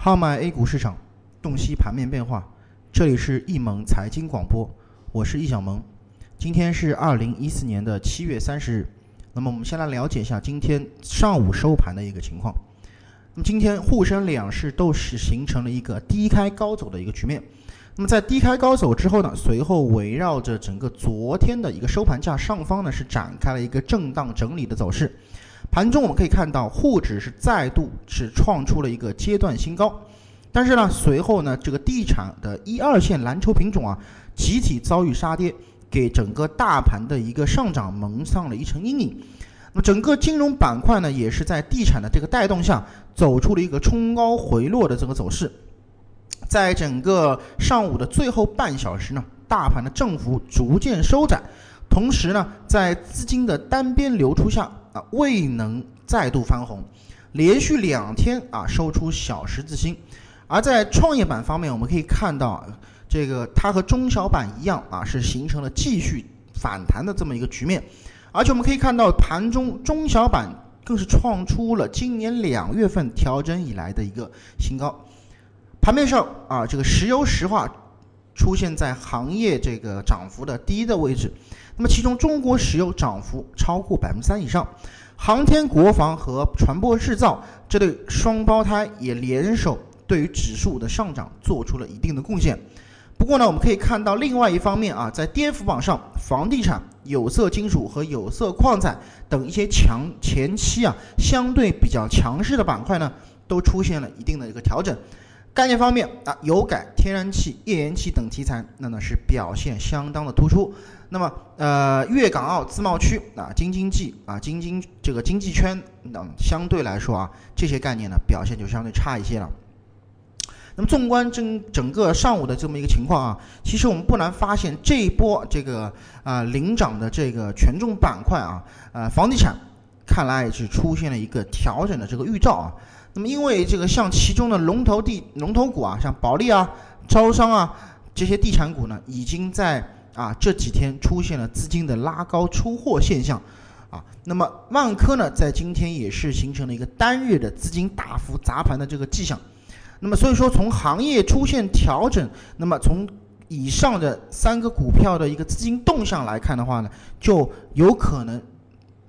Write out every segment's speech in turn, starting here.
号脉 A 股市场，洞悉盘面变化。这里是易盟财经广播，我是易小萌。今天是二零一四年的七月三十日。那么我们先来了解一下今天上午收盘的一个情况。那么今天沪深两市都是形成了一个低开高走的一个局面。那么在低开高走之后呢，随后围绕着整个昨天的一个收盘价上方呢，是展开了一个震荡整理的走势。盘中我们可以看到，沪指是再度是创出了一个阶段新高，但是呢，随后呢，这个地产的一二线蓝筹品种啊，集体遭遇杀跌，给整个大盘的一个上涨蒙上了一层阴影。那么整个金融板块呢，也是在地产的这个带动下，走出了一个冲高回落的这个走势。在整个上午的最后半小时呢，大盘的振幅逐渐收窄，同时呢，在资金的单边流出下。未能再度翻红，连续两天啊收出小十字星。而在创业板方面，我们可以看到，这个它和中小板一样啊，是形成了继续反弹的这么一个局面。而且我们可以看到，盘中中小板更是创出了今年两月份调整以来的一个新高。盘面上啊，这个石油石化出现在行业这个涨幅的第一的位置。那么，其中中国石油涨幅超过百分之三以上，航天、国防和船舶制造这对双胞胎也联手对于指数的上涨做出了一定的贡献。不过呢，我们可以看到另外一方面啊，在跌幅榜上，房地产、有色金属和有色矿产等一些强前期啊相对比较强势的板块呢，都出现了一定的一个调整。概念方面啊，油改、天然气、页岩气等题材，那呢是表现相当的突出。那么，呃，粤港澳自贸区啊，京津冀啊，京津这个经济圈等相对来说啊，这些概念呢表现就相对差一些了。那么，纵观整整个上午的这么一个情况啊，其实我们不难发现，这一波这个啊领涨的这个权重板块啊，呃，房地产看来是出现了一个调整的这个预兆啊。那么，因为这个像其中的龙头地龙头股啊，像保利啊、招商啊这些地产股呢，已经在啊这几天出现了资金的拉高出货现象，啊，那么万科呢，在今天也是形成了一个单日的资金大幅砸盘的这个迹象。那么，所以说从行业出现调整，那么从以上的三个股票的一个资金动向来看的话呢，就有可能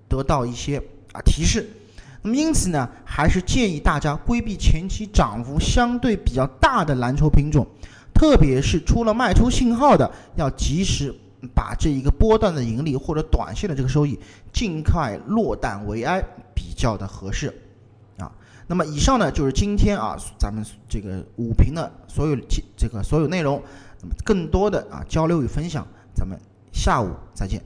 得到一些啊提示。那么因此呢，还是建议大家规避前期涨幅相对比较大的蓝筹品种，特别是出了卖出信号的，要及时把这一个波段的盈利或者短线的这个收益尽快落袋为安，比较的合适啊。那么以上呢就是今天啊咱们这个五评的所有这个所有内容，那么更多的啊交流与分享，咱们下午再见。